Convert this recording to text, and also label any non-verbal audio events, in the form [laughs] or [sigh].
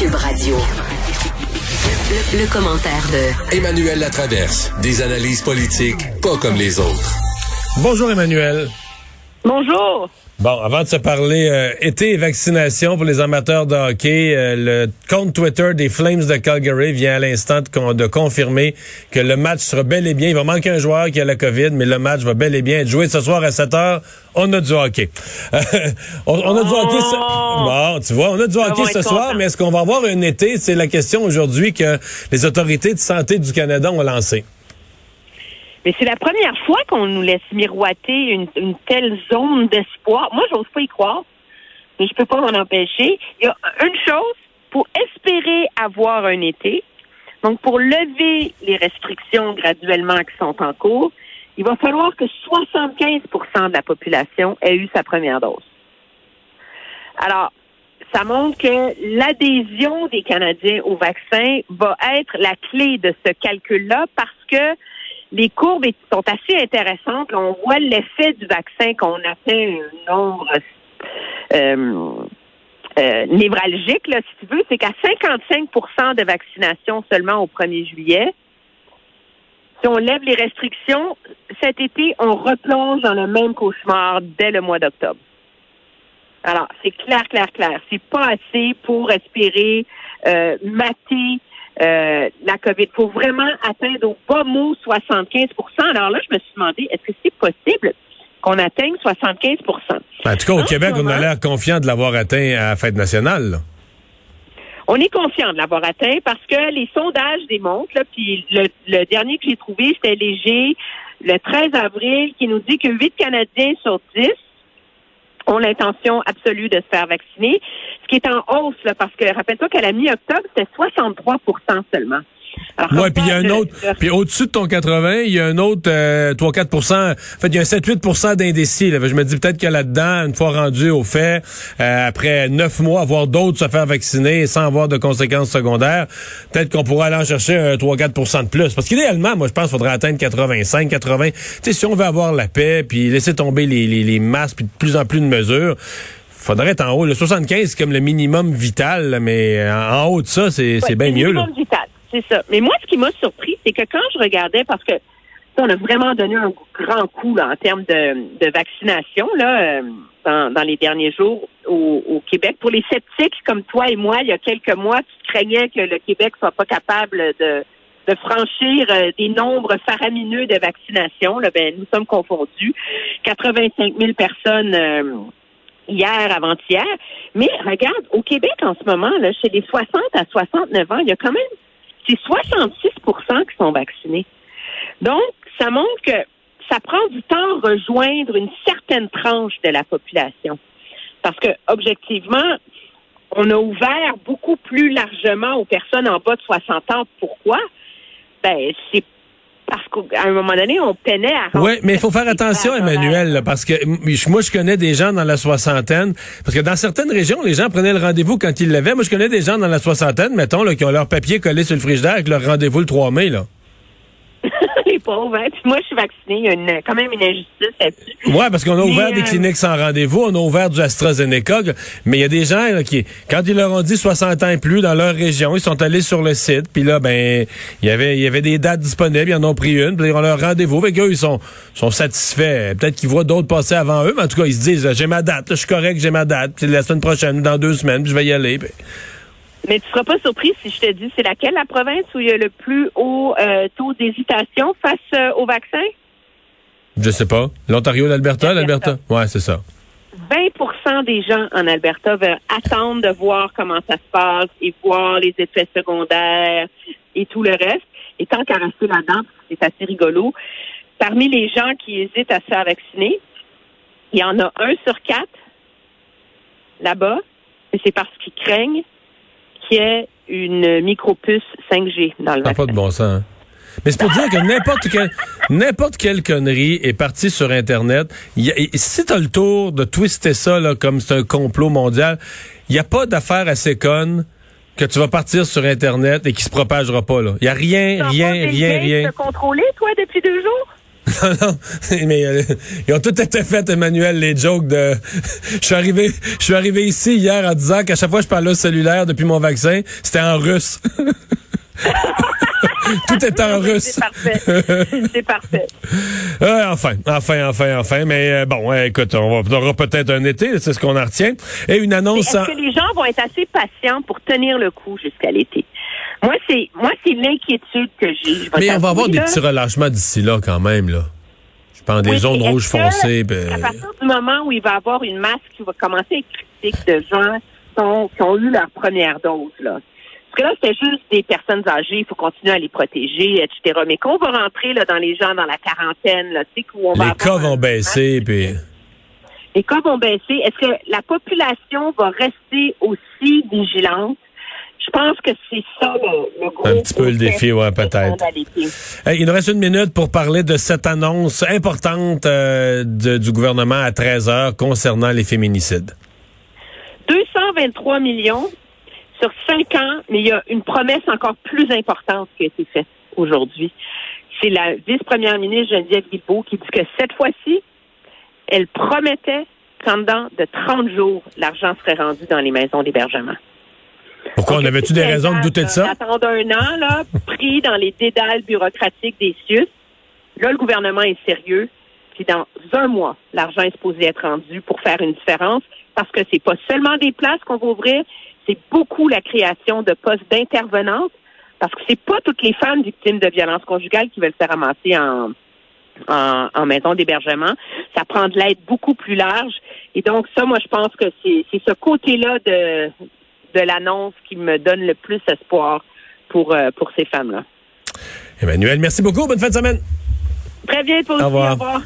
Cube Radio. Le, le commentaire de Emmanuel Latraverse. Des analyses politiques pas comme les autres. Bonjour Emmanuel. Bonjour. Bon, avant de se parler euh, été et vaccination pour les amateurs de hockey, euh, le compte Twitter des Flames de Calgary vient à l'instant de, con- de confirmer que le match sera bel et bien. Il va manquer un joueur qui a la COVID, mais le match va bel et bien être joué ce soir à 7 heures. On a du hockey. [laughs] on, on a du hockey. ce- Bon, tu vois, on a du hockey ce soir, content. mais est-ce qu'on va avoir un été? C'est la question aujourd'hui que les autorités de santé du Canada ont lancée. Mais c'est la première fois qu'on nous laisse miroiter une, une telle zone d'espoir. Moi, j'ose pas y croire, mais je peux pas m'en empêcher. Il y a une chose pour espérer avoir un été. Donc, pour lever les restrictions graduellement qui sont en cours, il va falloir que 75% de la population ait eu sa première dose. Alors, ça montre que l'adhésion des Canadiens au vaccin va être la clé de ce calcul-là parce que les courbes sont assez intéressantes. On voit l'effet du vaccin qu'on a fait un nombre euh, euh, névralgique, là, si tu veux, c'est qu'à 55% de vaccination seulement au 1er juillet, si on lève les restrictions, cet été, on replonge dans le même cauchemar dès le mois d'octobre. Alors, c'est clair, clair, clair. C'est pas assez pour espérer euh, mater euh, la COVID. Il faut vraiment atteindre au bas mot 75% Alors là, je me suis demandé, est-ce que c'est possible qu'on atteigne 75% En tout cas, au En Québec, on a l'air confiant de l'avoir atteint à la fête nationale. là. On est confiant de l'avoir atteint parce que les sondages démontrent, là, puis le, le dernier que j'ai trouvé, c'était léger, le 13 avril, qui nous dit que 8 Canadiens sur 10 ont l'intention absolue de se faire vacciner, qui est en hausse, là, parce que rappelle-toi qu'à la mi-octobre, c'était 63 seulement. Quand puis il y a un autre. Puis au-dessus de ton 80, il y a un autre euh, 3-4 En fait, il y a un 7-8 d'indécis. là. Je me dis peut-être que là-dedans, une fois rendu au fait, euh, après neuf mois, voir d'autres se faire vacciner sans avoir de conséquences secondaires, peut-être qu'on pourrait aller en chercher un 3-4 de plus. Parce qu'idéalement, moi, je pense qu'il faudrait atteindre 85, 80. Tu sais, si on veut avoir la paix, puis laisser tomber les, les, les masques, puis de plus en plus de mesures, faudrait être en haut. Le 75, c'est comme le minimum vital, mais en, en haut de ça, c'est c'est Ouais, bien le mieux. Là. minimum vital, c'est ça. Mais moi, ce qui m'a surpris, c'est que quand je regardais, parce que on a vraiment donné un grand coup là, en termes de, de vaccination là, euh, dans, dans les derniers jours au, au Québec. Pour les sceptiques comme toi et moi, il y a quelques mois, tu craignais que le Québec soit pas capable de, de franchir euh, des nombres faramineux de vaccination. Là, ben, nous sommes confondus. 85 000 personnes euh, hier, avant-hier. Mais regarde, au Québec en ce moment, là, chez les 60 à 69 ans, il y a quand même c'est 66% qui sont vaccinés. Donc, ça montre que ça prend du temps à rejoindre une certaine tranche de la population. Parce que, objectivement, on a ouvert beaucoup plus largement aux personnes en bas de 60 ans. Pourquoi? Ben, c'est parce qu'à un moment donné, on peinait à Oui, mais il faut faire attention. Emmanuel, là, parce que moi, je connais des gens dans la soixantaine, parce que dans certaines régions, les gens prenaient le rendez-vous quand ils l'avaient. Moi, je connais des gens dans la soixantaine, mettons, là, qui ont leur papier collé sur le frigidaire avec leur rendez-vous le 3 mai. Là. Les pauvres. Hein? Puis moi, je suis vaccinée. Il y a une- quand même une injustice là-dessus. Ouais, parce qu'on a Mais, ouvert des euh, cliniques sans rendez-vous, on a ouvert du AstraZeneca, mais il y a des gens là, qui, quand ils leur ont dit 60 ans et plus dans leur région, ils sont allés sur le site, puis là, ben, il y avait, il y avait des dates disponibles, ils en ont pris une, puis ils ont leur rendez-vous, avec eux, ils sont, sont satisfaits. Peut-être qu'ils voient d'autres passer avant eux, mais en tout cas, ils se disent, j'ai ma date, là, je suis correct, j'ai ma date, puis la semaine prochaine, dans deux semaines, puis je vais y aller. puis- Mais tu seras pas surpris si je te dis c'est laquelle la province où il y a le plus haut euh, taux d'hésitation face euh, au vaccin? Je sais pas. L'Ontario, l'Alberta, L'Alberta. Ouais, c'est ça. 20% des gens en Alberta veulent attendre de voir comment ça se passe et voir les effets secondaires et tout le reste. Et tant qu'à rester là-dedans, c'est assez rigolo. Parmi les gens qui hésitent à se faire vacciner, il y en a un sur quatre là-bas, et c'est parce qu'ils craignent qu'il y ait une micropuce 5G dans le vaccin. pas de bon sens. hein. Mais c'est pour dire que n'importe quelle, n'importe quelle connerie est partie sur Internet. Y a- et si t'as le tour de twister ça là, comme c'est un complot mondial, il n'y a pas d'affaire assez conne que tu vas partir sur Internet et qui se propagera pas. Il n'y a rien, rien, rien, rien. te contrôler, toi, depuis deux jours? Non, non, [laughs] mais euh, ils ont tout été fait, Emmanuel, les jokes de. [laughs] je suis arrivé, je suis arrivé ici hier en disant qu'à chaque fois que je parlais au cellulaire depuis mon vaccin, c'était en russe. [laughs] tout est en russe. C'est parfait. C'est parfait. Euh, enfin, enfin, enfin, enfin. Mais euh, bon, euh, écoute, on, va, aura peut-être un été, c'est ce qu'on en retient. Et une annonce. Est-ce que les gens vont être assez patients pour tenir le coup jusqu'à l'été? Moi, c'est moi, c'est l'inquiétude que j'ai. Mais on va avoir des là. petits relâchements d'ici là quand même, là. Je pense des Oui, zones puis est-ce rouges foncées. ben, À partir du moment où il va y avoir une masse qui va commencer à être critique de gens qui ont, qui ont eu leur première dose, là? Parce que là, c'était juste des personnes âgées, il faut continuer à les protéger, etc. Mais qu'on va rentrer là, dans les gens dans la quarantaine, là, tu sais, où on va les cas vont baisser, puis. les cas vont baisser. Est-ce que la population va rester aussi vigilante? Je pense que c'est ça le, le gros Un petit peu le défi, ouais, peut-être. Hey, il nous reste une minute pour parler de cette annonce importante euh, de- du gouvernement à 13 heures concernant les féminicides. 223 millions sur cinq ans, mais il y a une promesse encore plus importante qui a été faite aujourd'hui. C'est la vice-première ministre Geneviève Guilbeault qui dit que cette fois-ci, elle promettait qu'en dedans de 30 jours, l'argent serait rendu dans les maisons d'hébergement. Pourquoi? On avait-tu des raisons de douter de ça? D'attendre un an, là, pris dans les dédales bureaucratiques des CIUS. Là, le gouvernement est sérieux. Puis dans un mois, l'argent est supposé être rendu pour faire une différence parce que c'est pas seulement des places qu'on va ouvrir, c'est beaucoup la création de postes d'intervenantes parce que c'est pas toutes les femmes victimes de violences conjugales qui veulent se ramasser en, en, en maison d'hébergement. Ça prend de l'aide beaucoup plus large. Et donc, ça, moi, je pense que c'est ce côté-là de, de l'annonce qui me donne le plus espoir pour, euh, pour ces femmes-là. Emmanuel, merci beaucoup. Bonne fin de semaine. Très bien, toi Au aussi. Au revoir.